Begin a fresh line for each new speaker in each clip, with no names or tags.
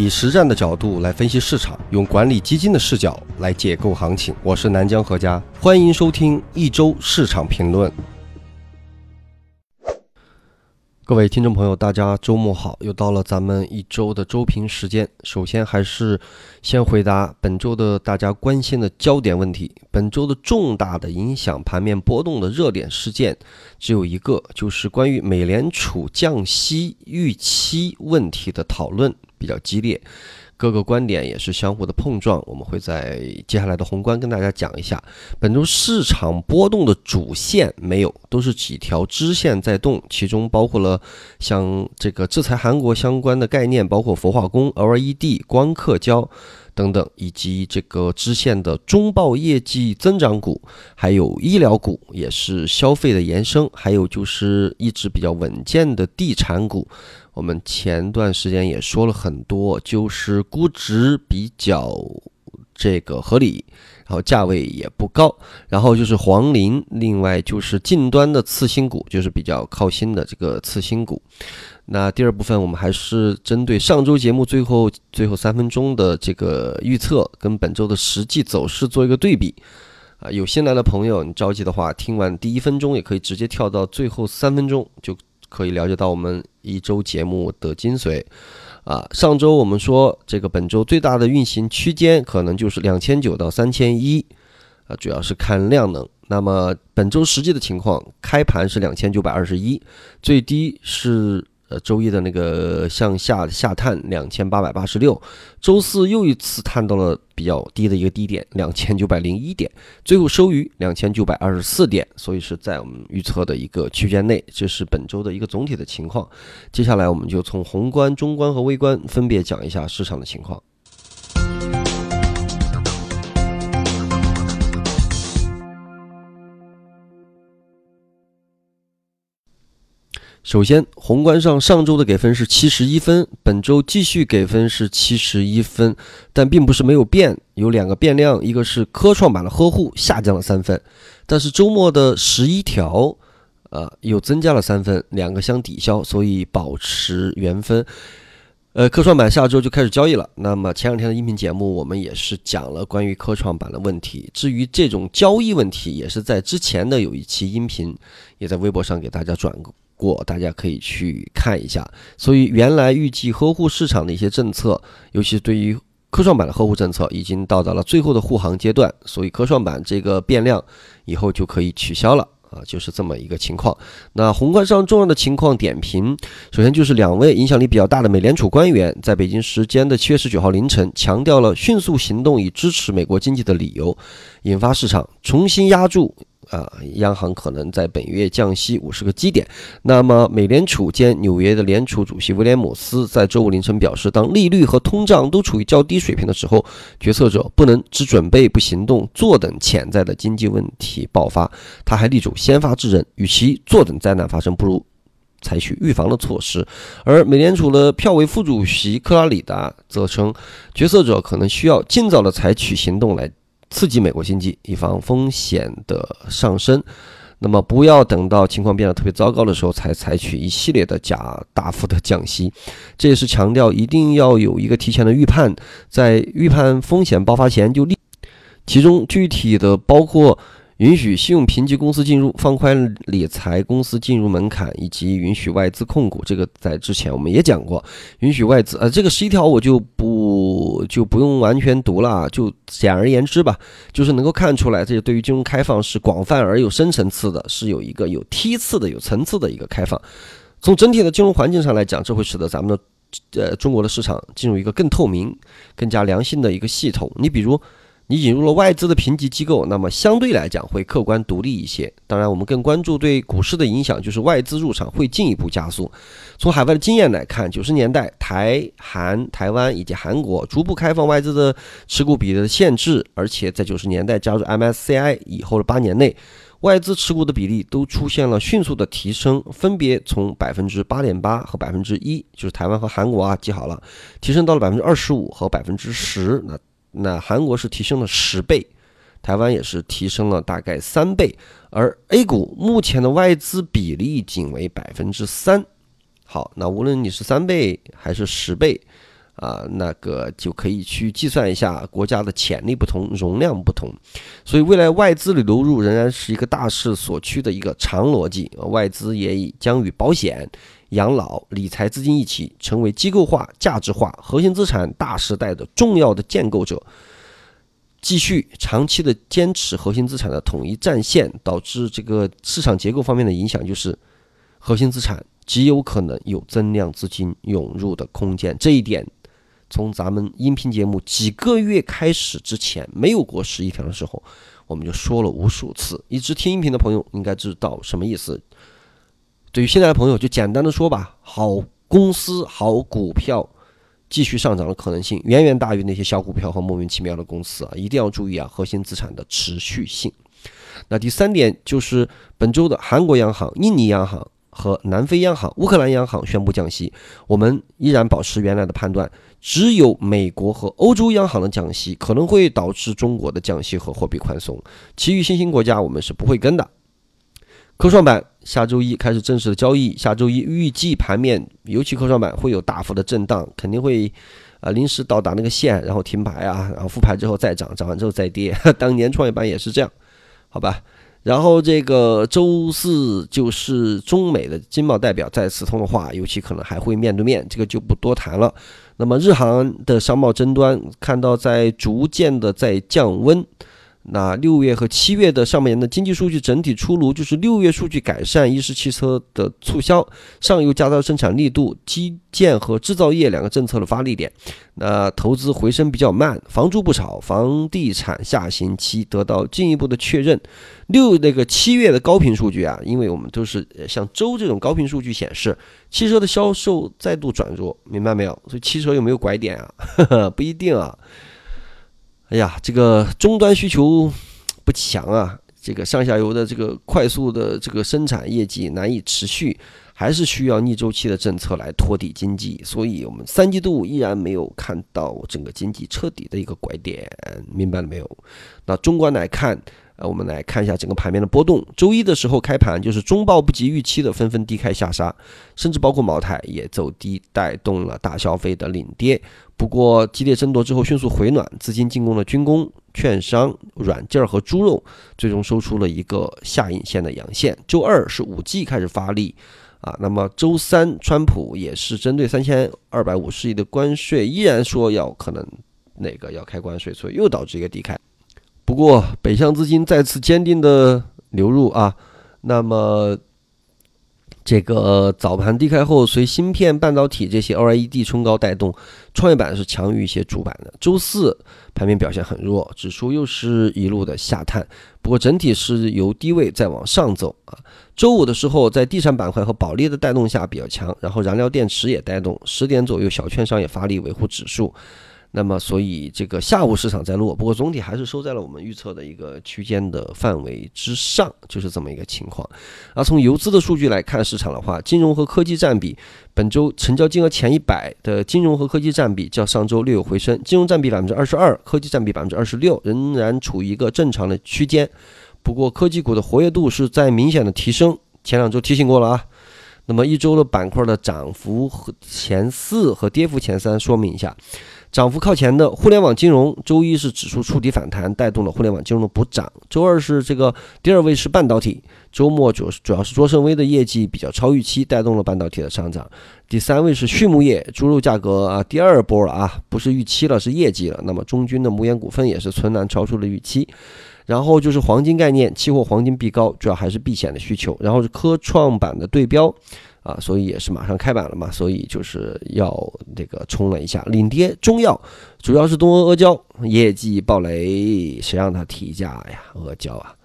以实战的角度来分析市场，用管理基金的视角来解构行情。我是南江何家，欢迎收听一周市场评论。各位听众朋友，大家周末好！又到了咱们一周的周评时间。首先还是先回答本周的大家关心的焦点问题。本周的重大的影响盘面波动的热点事件只有一个，就是关于美联储降息预期问题的讨论比较激烈。各个观点也是相互的碰撞，我们会在接下来的宏观跟大家讲一下。本周市场波动的主线没有，都是几条支线在动，其中包括了像这个制裁韩国相关的概念，包括氟化工、LED、光刻胶等等，以及这个支线的中报业绩增长股，还有医疗股，也是消费的延伸，还有就是一直比较稳健的地产股。我们前段时间也说了很多，就是估值比较这个合理，然后价位也不高，然后就是黄磷，另外就是近端的次新股，就是比较靠新的这个次新股。那第二部分我们还是针对上周节目最后最后三分钟的这个预测，跟本周的实际走势做一个对比。啊，有新来的朋友，你着急的话，听完第一分钟也可以直接跳到最后三分钟就。可以了解到我们一周节目的精髓，啊，上周我们说这个本周最大的运行区间可能就是两千九到三千一，啊，主要是看量能。那么本周实际的情况，开盘是两千九百二十一，最低是。呃，周一的那个向下下探两千八百八十六，周四又一次探到了比较低的一个低点两千九百零一点，最后收于两千九百二十四点，所以是在我们预测的一个区间内，这是本周的一个总体的情况。接下来我们就从宏观、中观和微观分别讲一下市场的情况。首先，宏观上上周的给分是七十一分，本周继续给分是七十一分，但并不是没有变，有两个变量，一个是科创板的呵护下降了三分，但是周末的十一条，呃，又增加了三分，两个相抵消，所以保持原分。呃，科创板下周就开始交易了。那么前两天的音频节目，我们也是讲了关于科创板的问题。至于这种交易问题，也是在之前的有一期音频，也在微博上给大家转过过。大家可以去看一下。所以原来预计呵护市场的一些政策，尤其是对于科创板的呵护政策，已经到达了最后的护航阶段。所以科创板这个变量以后就可以取消了啊，就是这么一个情况。那宏观上重要的情况点评，首先就是两位影响力比较大的美联储官员在北京时间的七月十九号凌晨，强调了迅速行动以支持美国经济的理由，引发市场重新压住。啊，央行可能在本月降息五十个基点。那么，美联储兼纽约的联储主席威廉姆斯在周五凌晨表示，当利率和通胀都处于较低水平的时候，决策者不能只准备不行动，坐等潜在的经济问题爆发。他还力主先发制人，与其坐等灾难发生，不如采取预防的措施。而美联储的票委副主席克拉里达则称，决策者可能需要尽早的采取行动来。刺激美国经济，以防风险的上升。那么，不要等到情况变得特别糟糕的时候才采取一系列的加大幅的降息。这也是强调一定要有一个提前的预判，在预判风险爆发前就立。其中具体的包括。允许信用评级公司进入，放宽理财公司进入门槛，以及允许外资控股。这个在之前我们也讲过，允许外资。呃，这个十一条我就不就不用完全读了，就简而言之吧，就是能够看出来，这对于金融开放是广泛而有深层次的，是有一个有梯次的、有层次的一个开放。从整体的金融环境上来讲，这会使得咱们的呃中国的市场进入一个更透明、更加良性的一个系统。你比如。你引入了外资的评级机构，那么相对来讲会客观独立一些。当然，我们更关注对股市的影响，就是外资入场会进一步加速。从海外的经验来看，九十年代台韩、台湾以及韩国逐步开放外资的持股比例的限制，而且在九十年代加入 MSCI 以后的八年内，外资持股的比例都出现了迅速的提升，分别从百分之八点八和百分之一，就是台湾和韩国啊，记好了，提升到了百分之二十五和百分之十。那那韩国是提升了十倍，台湾也是提升了大概三倍，而 A 股目前的外资比例仅为百分之三。好，那无论你是三倍还是十倍，啊，那个就可以去计算一下国家的潜力不同，容量不同，所以未来外资的流入仍然是一个大势所趋的一个长逻辑。外资也已将与保险、养老、理财资金一起，成为机构化、价值化、核心资产大时代的重要的建构者。继续长期的坚持核心资产的统一战线，导致这个市场结构方面的影响，就是核心资产极有可能有增量资金涌入的空间。这一点。从咱们音频节目几个月开始之前，没有过十一条的时候，我们就说了无数次。一直听音频的朋友应该知道什么意思。对于现在的朋友，就简单的说吧：好公司、好股票继续上涨的可能性，远远大于那些小股票和莫名其妙的公司啊！一定要注意啊，核心资产的持续性。那第三点就是本周的韩国央行、印尼央行和南非央行、乌克兰央行宣布降息，我们依然保持原来的判断。只有美国和欧洲央行的降息可能会导致中国的降息和货币宽松，其余新兴国家我们是不会跟的。科创板下周一开始正式的交易，下周一预计盘面尤其科创板会有大幅的震荡，肯定会啊临时到达那个线，然后停牌啊，然后复牌之后再涨，涨完之后再跌。当年创业板也是这样，好吧？然后这个周四就是中美的经贸代表再次通的话，尤其可能还会面对面，这个就不多谈了。那么日韩的商贸争端看到在逐渐的在降温，那六月和七月的上半年的经济数据整体出炉，就是六月数据改善，一是汽车的促销，上游加大生产力度，基建和制造业两个政策的发力点，那投资回升比较慢，房住不炒，房地产下行期得到进一步的确认。六那个七月的高频数据啊，因为我们都是像周这种高频数据显示，汽车的销售再度转弱，明白没有？所以汽车有没有拐点啊？不一定啊。哎呀，这个终端需求不强啊，这个上下游的这个快速的这个生产业绩难以持续，还是需要逆周期的政策来托底经济。所以我们三季度依然没有看到整个经济彻底的一个拐点，明白了没有？那中观来看。呃，我们来看一下整个盘面的波动。周一的时候开盘就是中报不及预期的纷纷低开下杀，甚至包括茅台也走低，带动了大消费的领跌。不过激烈争夺之后迅速回暖，资金进攻了军工、券商、软件和猪肉，最终收出了一个下影线的阳线。周二是五 G 开始发力啊，那么周三川普也是针对三千二百五十亿的关税，依然说要可能那个要开关税，所以又导致一个低开。不过，北向资金再次坚定的流入啊，那么这个早盘低开后，随芯片、半导体这些 OLED 冲高带动，创业板是强于一些主板的。周四盘面表现很弱，指数又是一路的下探，不过整体是由低位再往上走啊。周五的时候，在地产板块和保利的带动下比较强，然后燃料电池也带动，十点左右小券商也发力维护指数。那么，所以这个下午市场在落，不过总体还是收在了我们预测的一个区间的范围之上，就是这么一个情况。而从游资的数据来看，市场的话，金融和科技占比，本周成交金额前一百的金融和科技占比较上周略有回升，金融占比百分之二十二，科技占比百分之二十六，仍然处于一个正常的区间。不过科技股的活跃度是在明显的提升，前两周提醒过了啊。那么一周的板块的涨幅和前四和跌幅前三，说明一下。涨幅靠前的互联网金融，周一是指数触底反弹，带动了互联网金融的补涨。周二是这个第二位是半导体，周末主主要是卓胜微的业绩比较超预期，带动了半导体的上涨。第三位是畜牧业，猪肉价格啊第二波了啊，不是预期了，是业绩了。那么中军的牧原股份也是存栏超出了预期。然后就是黄金概念，期货黄金避高，主要还是避险的需求。然后是科创板的对标。啊，所以也是马上开板了嘛，所以就是要这个冲了一下，领跌中药，主要是东阿阿胶业绩暴雷，谁让他提价呀？阿胶啊，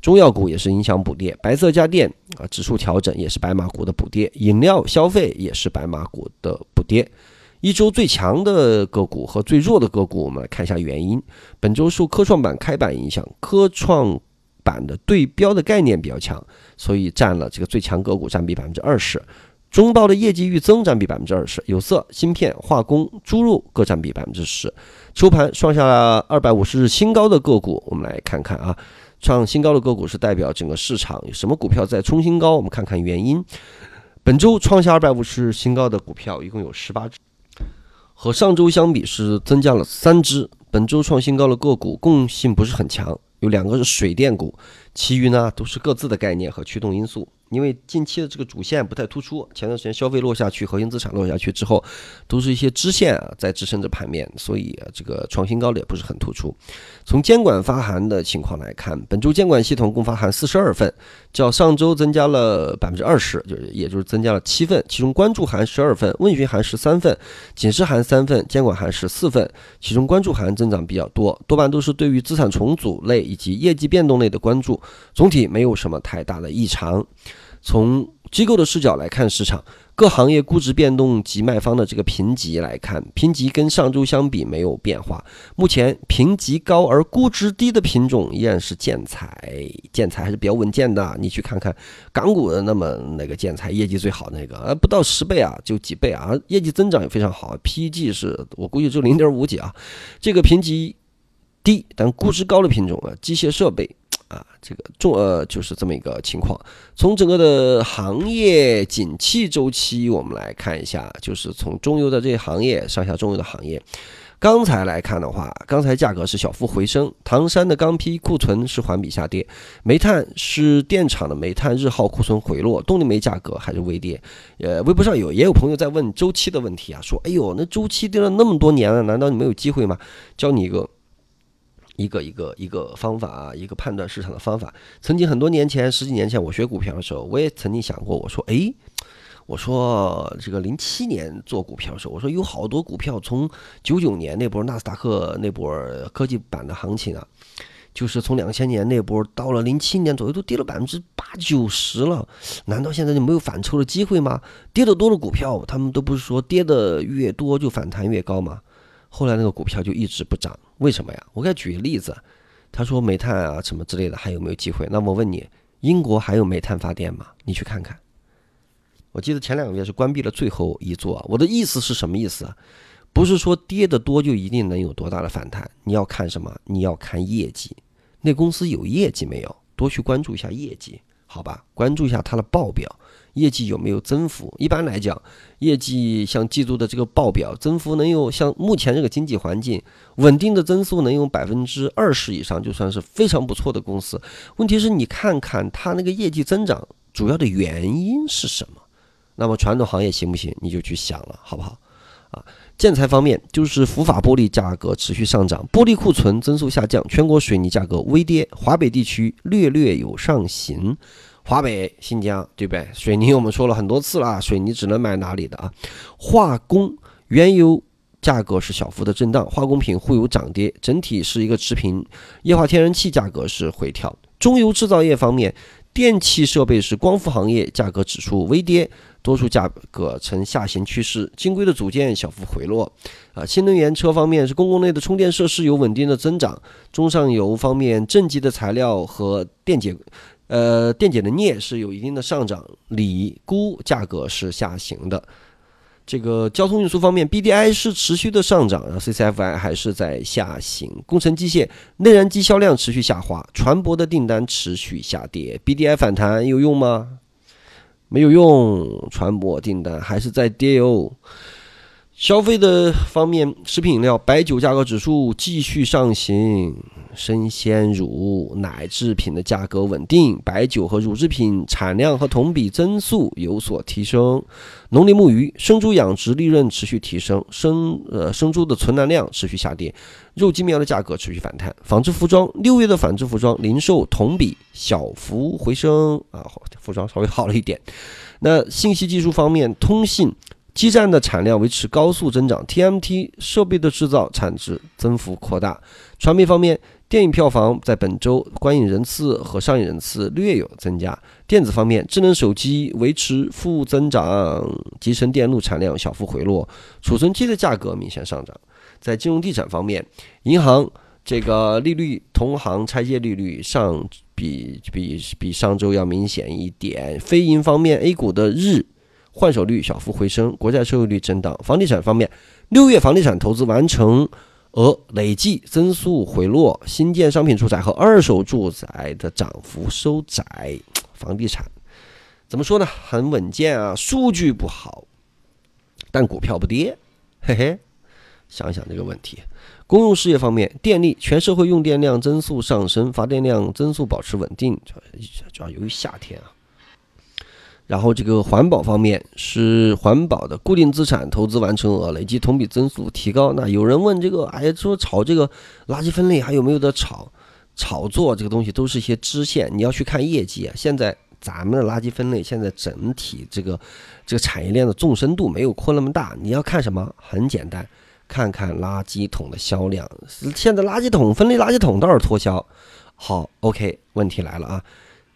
中药股也是影响补跌，白色家电啊，指数调整也是白马股的补跌，饮料消费也是白马股的补跌。一周最强的个股和最弱的个股，我们来看一下原因。本周受科创板开板影响，科创。板的对标的概念比较强，所以占了这个最强个股占比百分之二十。中报的业绩预增占比百分之二十，有色、芯片、化工、猪肉各占比百分之十。收盘创下二百五十日新高的个股，我们来看看啊，创新高的个股是代表整个市场有什么股票在冲新高？我们看看原因。本周创下二百五十日新高的股票一共有十八只。和上周相比是增加了三只。本周创新高的个股共性不是很强，有两个是水电股，其余呢都是各自的概念和驱动因素。因为近期的这个主线不太突出，前段时间消费落下去，核心资产落下去之后，都是一些支线啊在支撑着盘面，所以这个创新高的也不是很突出。从监管发函的情况来看，本周监管系统共发函四十二份，较上周增加了百分之二十，就是也就是增加了七份。其中关注函十二份，问询函十三份，警示函三份，监管函十四份。其中关注函增长比较多，多半都是对于资产重组类以及业绩变动类的关注，总体没有什么太大的异常。从机构的视角来看市场，各行业估值变动及卖方的这个评级来看，评级跟上周相比没有变化。目前评级高而估值低的品种依然是建材，建材还是比较稳健的。你去看看港股的那么那个建材业绩最好那个，呃，不到十倍啊，就几倍啊，业绩增长也非常好，PEG 是我估计就零点五几啊。这个评级低但估值高的品种啊，机械设备。啊，这个重呃就是这么一个情况。从整个的行业景气周期，我们来看一下，就是从中游的这些行业，上下中游的行业，钢材来看的话，钢材价格是小幅回升，唐山的钢坯库存是环比下跌，煤炭是电厂的煤炭日耗库存回落，动力煤价格还是微跌。呃，微博上有也有朋友在问周期的问题啊，说，哎呦，那周期跌了那么多年了，难道你没有机会吗？教你一个。一个一个一个方法啊，一个判断市场的方法。曾经很多年前，十几年前我学股票的时候，我也曾经想过，我说，哎，我说这个零七年做股票的时候，我说有好多股票从九九年那波纳斯达克那波科技版的行情啊，就是从两千年那波到了零七年左右，都跌了百分之八九十了。难道现在就没有反抽的机会吗？跌得多的股票，他们都不是说跌得越多就反弹越高吗？后来那个股票就一直不涨，为什么呀？我给他举个例子，他说煤炭啊什么之类的还有没有机会？那我问你，英国还有煤炭发电吗？你去看看。我记得前两个月是关闭了最后一座。我的意思是什么意思？不是说跌得多就一定能有多大的反弹，你要看什么？你要看业绩，那公司有业绩没有？多去关注一下业绩，好吧？关注一下它的报表。业绩有没有增幅？一般来讲，业绩像季度的这个报表增幅能有像目前这个经济环境稳定的增速能有百分之二十以上，就算是非常不错的公司。问题是你看看它那个业绩增长主要的原因是什么？那么传统行业行不行？你就去想了，好不好？啊，建材方面就是福法玻璃价格持续上涨，玻璃库存增速下降，全国水泥价格微跌，华北地区略略有上行。华北、新疆，对不对？水泥我们说了很多次了，水泥只能买哪里的啊？化工、原油价格是小幅的震荡，化工品互有涨跌，整体是一个持平。液化天然气价格是回调。中游制造业方面，电气设备是光伏行业价格指数微跌，多数价格呈下行趋势。晶硅的组件小幅回落。啊，新能源车方面是公共类的充电设施有稳定的增长。中上游方面，正极的材料和电解。呃，电解的镍是有一定的上涨，锂钴价格是下行的。这个交通运输方面，BDI 是持续的上涨然后，CCFI 还是在下行。工程机械、内燃机销量持续下滑，船舶的订单持续下跌。BDI 反弹有用吗？没有用，船舶订单还是在跌哦。消费的方面，食品饮料、白酒价格指数继续上行，生鲜乳、奶制品的价格稳定，白酒和乳制品产量和同比增速有所提升。农林牧渔、生猪养殖利润持续提升，生呃生猪的存栏量持续下跌，肉鸡苗的价格持续反弹。纺织服装六月的纺织服装零售同比小幅回升啊，服装稍微好了一点。那信息技术方面，通信。基站的产量维持高速增长，TMT 设备的制造产值增幅扩大。传媒方面，电影票房在本周观影人次和上映人次略有增加。电子方面，智能手机维持负增长，集成电路产量小幅回落，储存机的价格明显上涨。在金融地产方面，银行这个利率，同行拆借利率上比比比上周要明显一点。非银方面，A 股的日。换手率小幅回升，国债收益率震荡。房地产方面，六月房地产投资完成额累计增速回落，新建商品住宅和二手住宅的涨幅收窄。房地产怎么说呢？很稳健啊，数据不好，但股票不跌，嘿嘿。想想这个问题。公用事业方面，电力全社会用电量增速上升，发电量增速保持稳定，主要由于夏天啊。然后这个环保方面是环保的固定资产投资完成额累计同比增速提高。那有人问这个，哎，说炒这个垃圾分类还有没有的炒？炒作这个东西都是一些支线，你要去看业绩啊。现在咱们的垃圾分类现在整体这个这个产业链的纵深度没有扩那么大，你要看什么？很简单。看看垃圾桶的销量，现在垃圾桶分类垃圾桶倒是脱销。好，OK，问题来了啊，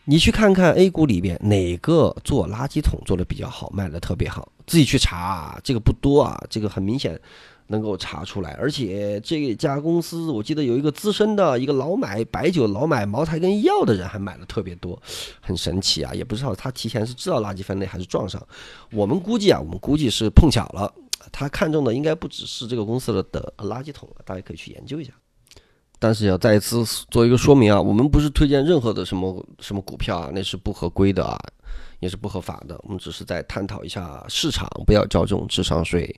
你去看看 A 股里边哪个做垃圾桶做的比较好，卖的特别好，自己去查啊，这个不多啊，这个很明显能够查出来。而且这家公司，我记得有一个资深的一个老买白酒、老买茅台跟药的人还买的特别多，很神奇啊，也不知道他提前是知道垃圾分类还是撞上。我们估计啊，我们估计是碰巧了。他看中的应该不只是这个公司的的垃圾桶大家可以去研究一下。但是要再一次做一个说明啊，我们不是推荐任何的什么什么股票啊，那是不合规的啊。也是不合法的，我们只是在探讨一下市场，不要交这种智商税。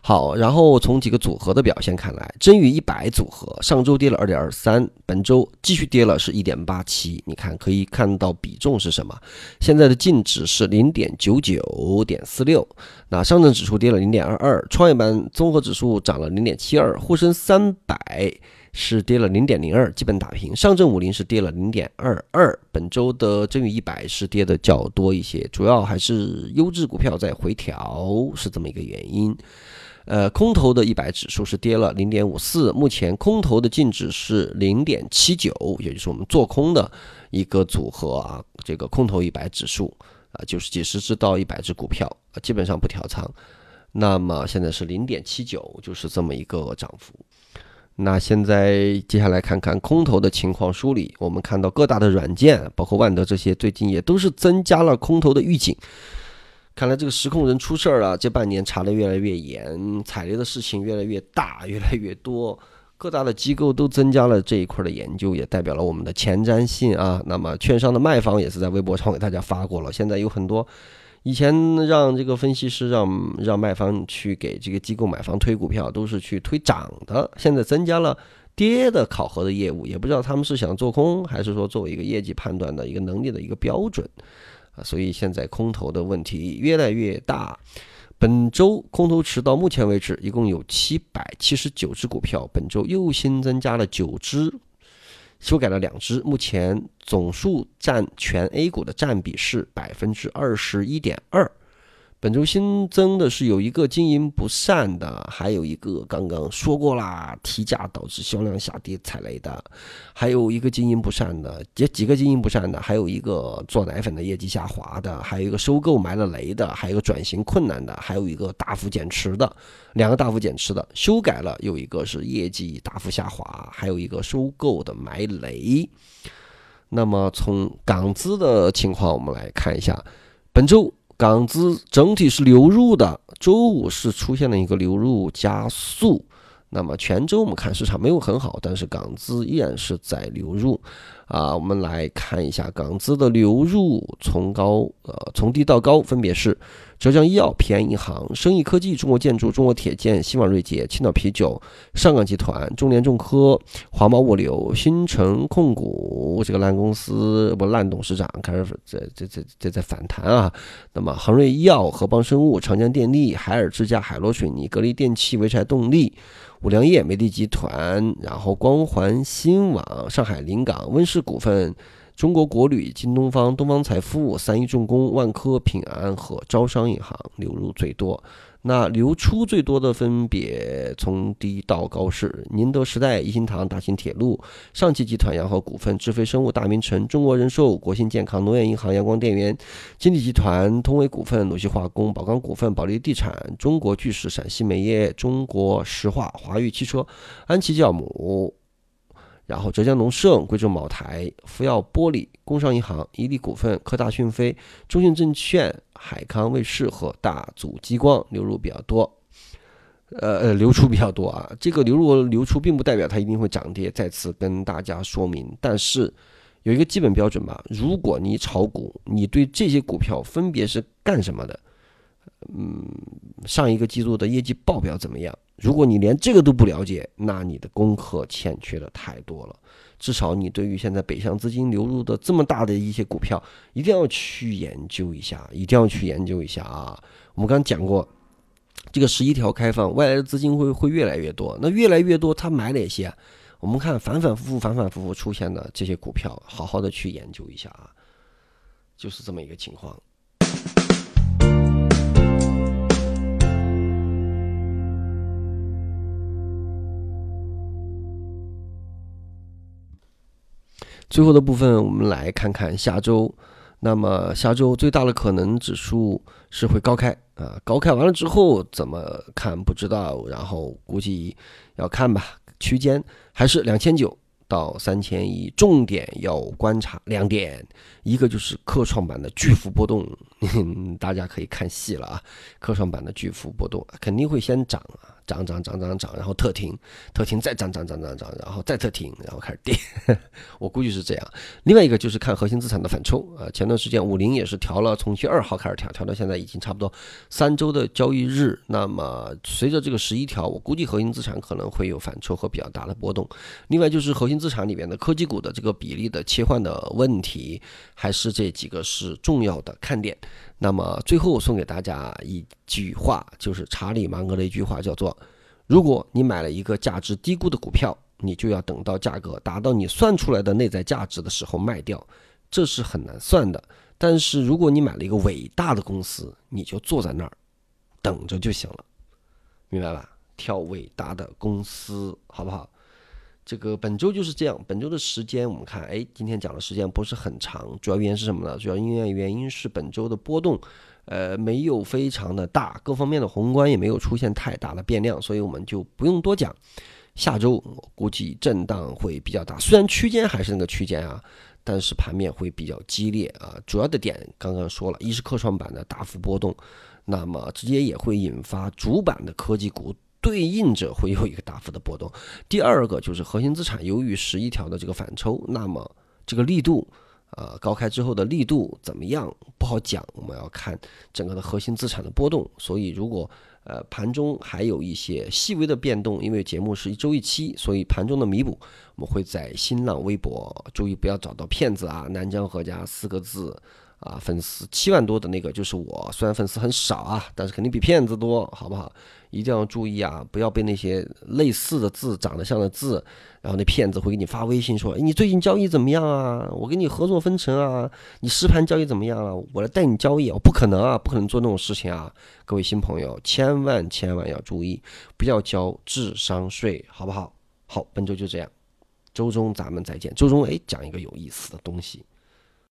好，然后从几个组合的表现看来，真宇一百组合上周跌了二点二三，本周继续跌了是一点八七。你看可以看到比重是什么？现在的净值是零点九九点四六。那上证指数跌了零点二二，创业板综合指数涨了零点七二，沪深三百。是跌了零点零二，基本打平。上证五零是跌了零点二二。本周的真宇一百是跌的较多一些，主要还是优质股票在回调，是这么一个原因。呃，空头的一百指数是跌了零点五四，目前空头的净值是零点七九，也就是我们做空的一个组合啊。这个空头一百指数啊，就是几十只到一百只股票，基本上不调仓。那么现在是零点七九，就是这么一个涨幅。那现在接下来看看空头的情况梳理，我们看到各大的软件，包括万德这些，最近也都是增加了空头的预警。看来这个实控人出事儿了，这半年查的越来越严，踩雷的事情越来越大，越来越多，各大的机构都增加了这一块的研究，也代表了我们的前瞻性啊。那么券商的卖方也是在微博上给大家发过了，现在有很多。以前让这个分析师让让卖方去给这个机构买方推股票，都是去推涨的。现在增加了跌的考核的业务，也不知道他们是想做空，还是说作为一个业绩判断的一个能力的一个标准啊。所以现在空头的问题越来越大。本周空头池到目前为止一共有七百七十九只股票，本周又新增加了九只。修改了两只，目前总数占全 A 股的占比是百分之二十一点二。本周新增的是有一个经营不善的，还有一个刚刚说过啦，提价导致销量下跌踩雷的，还有一个经营不善的，几几个经营不善的，还有一个做奶粉的业绩下滑的，还有一个收购埋了雷的，还有一个转型困难的，还有一个大幅减持的，两个大幅减持的修改了，有一个是业绩大幅下滑，还有一个收购的埋雷。那么从港资的情况，我们来看一下本周。港资整体是流入的，周五是出现了一个流入加速。那么全周我们看市场没有很好，但是港资依然是在流入。啊，我们来看一下港资的流入，从高呃从低到高分别是。浙江医药、平安银行、生意科技、中国建筑、中国铁建、希望锐捷、青岛啤酒、上港集团、中联重科、华贸物流、新城控股这个烂公司不烂董事长开始在在在在在反弹啊。那么恒瑞医药、合邦生物、长江电力、海尔之家、海螺水泥、格力电器、潍柴动力、五粮液、美的集团，然后光环新网、上海临港、温氏股份。中国国旅、京东方、东方财富、三一重工、万科、平安和招商银行流入最多。那流出最多的分别从低到高是宁德时代、一心堂、大秦铁路、上汽集团、洋河股份、智飞生物、大明城、中国人寿、国信健康、农业银行、阳光电源、金地集团、通威股份、鲁西化工、宝钢股份、保利地产、中国巨石、陕西煤业、中国石化、华域汽车、安琪酵母。然后，浙江农盛、贵州茅台、福耀玻璃、工商银行、伊利股份、科大讯飞、中信证券、海康卫视和大祖激光流入比较多，呃呃，流出比较多啊。这个流入流出并不代表它一定会涨跌，再次跟大家说明。但是有一个基本标准吧，如果你炒股，你对这些股票分别是干什么的？嗯，上一个季度的业绩报表怎么样？如果你连这个都不了解，那你的功课欠缺的太多了。至少你对于现在北向资金流入的这么大的一些股票，一定要去研究一下，一定要去研究一下啊！我们刚讲过，这个十一条开放，外来的资金会会越来越多。那越来越多，他买哪些？我们看反反复复、反反复复出现的这些股票，好好的去研究一下啊，就是这么一个情况。最后的部分，我们来看看下周。那么下周最大的可能指数是会高开啊，高开完了之后怎么看不知道，然后估计要看吧，区间还是两千九到三千一，重点要观察两点，一个就是科创板的巨幅波动，大家可以看细了啊，科创板的巨幅波动肯定会先涨啊。涨涨涨涨涨，然后特停，特停再涨涨涨涨涨，然后再特停，然后开始跌。我估计是这样。另外一个就是看核心资产的反抽啊，前段时间五零也是调了，从七二号开始调，调到现在已经差不多三周的交易日。那么随着这个十一条，我估计核心资产可能会有反抽和比较大的波动。另外就是核心资产里面的科技股的这个比例的切换的问题，还是这几个是重要的看点。那么最后送给大家一句话，就是查理芒格的一句话，叫做：如果你买了一个价值低估的股票，你就要等到价格达到你算出来的内在价值的时候卖掉，这是很难算的。但是如果你买了一个伟大的公司，你就坐在那儿等着就行了，明白吧？挑伟大的公司，好不好？这个本周就是这样，本周的时间我们看，哎，今天讲的时间不是很长，主要原因是什么呢？主要因为原因是本周的波动，呃，没有非常的大，各方面的宏观也没有出现太大的变量，所以我们就不用多讲。下周我估计震荡会比较大，虽然区间还是那个区间啊，但是盘面会比较激烈啊。主要的点刚刚说了，一是科创板的大幅波动，那么直接也会引发主板的科技股。对应着会有一个大幅的波动。第二个就是核心资产，由于十一条的这个反抽，那么这个力度，呃，高开之后的力度怎么样不好讲，我们要看整个的核心资产的波动。所以如果呃盘中还有一些细微的变动，因为节目是一周一期，所以盘中的弥补，我们会在新浪微博注意不要找到骗子啊，南江何家四个字。啊，粉丝七万多的那个就是我，虽然粉丝很少啊，但是肯定比骗子多，好不好？一定要注意啊，不要被那些类似的字、长得像的字，然后那骗子会给你发微信说：“你最近交易怎么样啊？我跟你合作分成啊？你实盘交易怎么样了？我来带你交易。”我不可能啊，不可能做那种事情啊！各位新朋友，千万千万要注意，不要交智商税，好不好？好，本周就这样，周中咱们再见。周中哎，讲一个有意思的东西。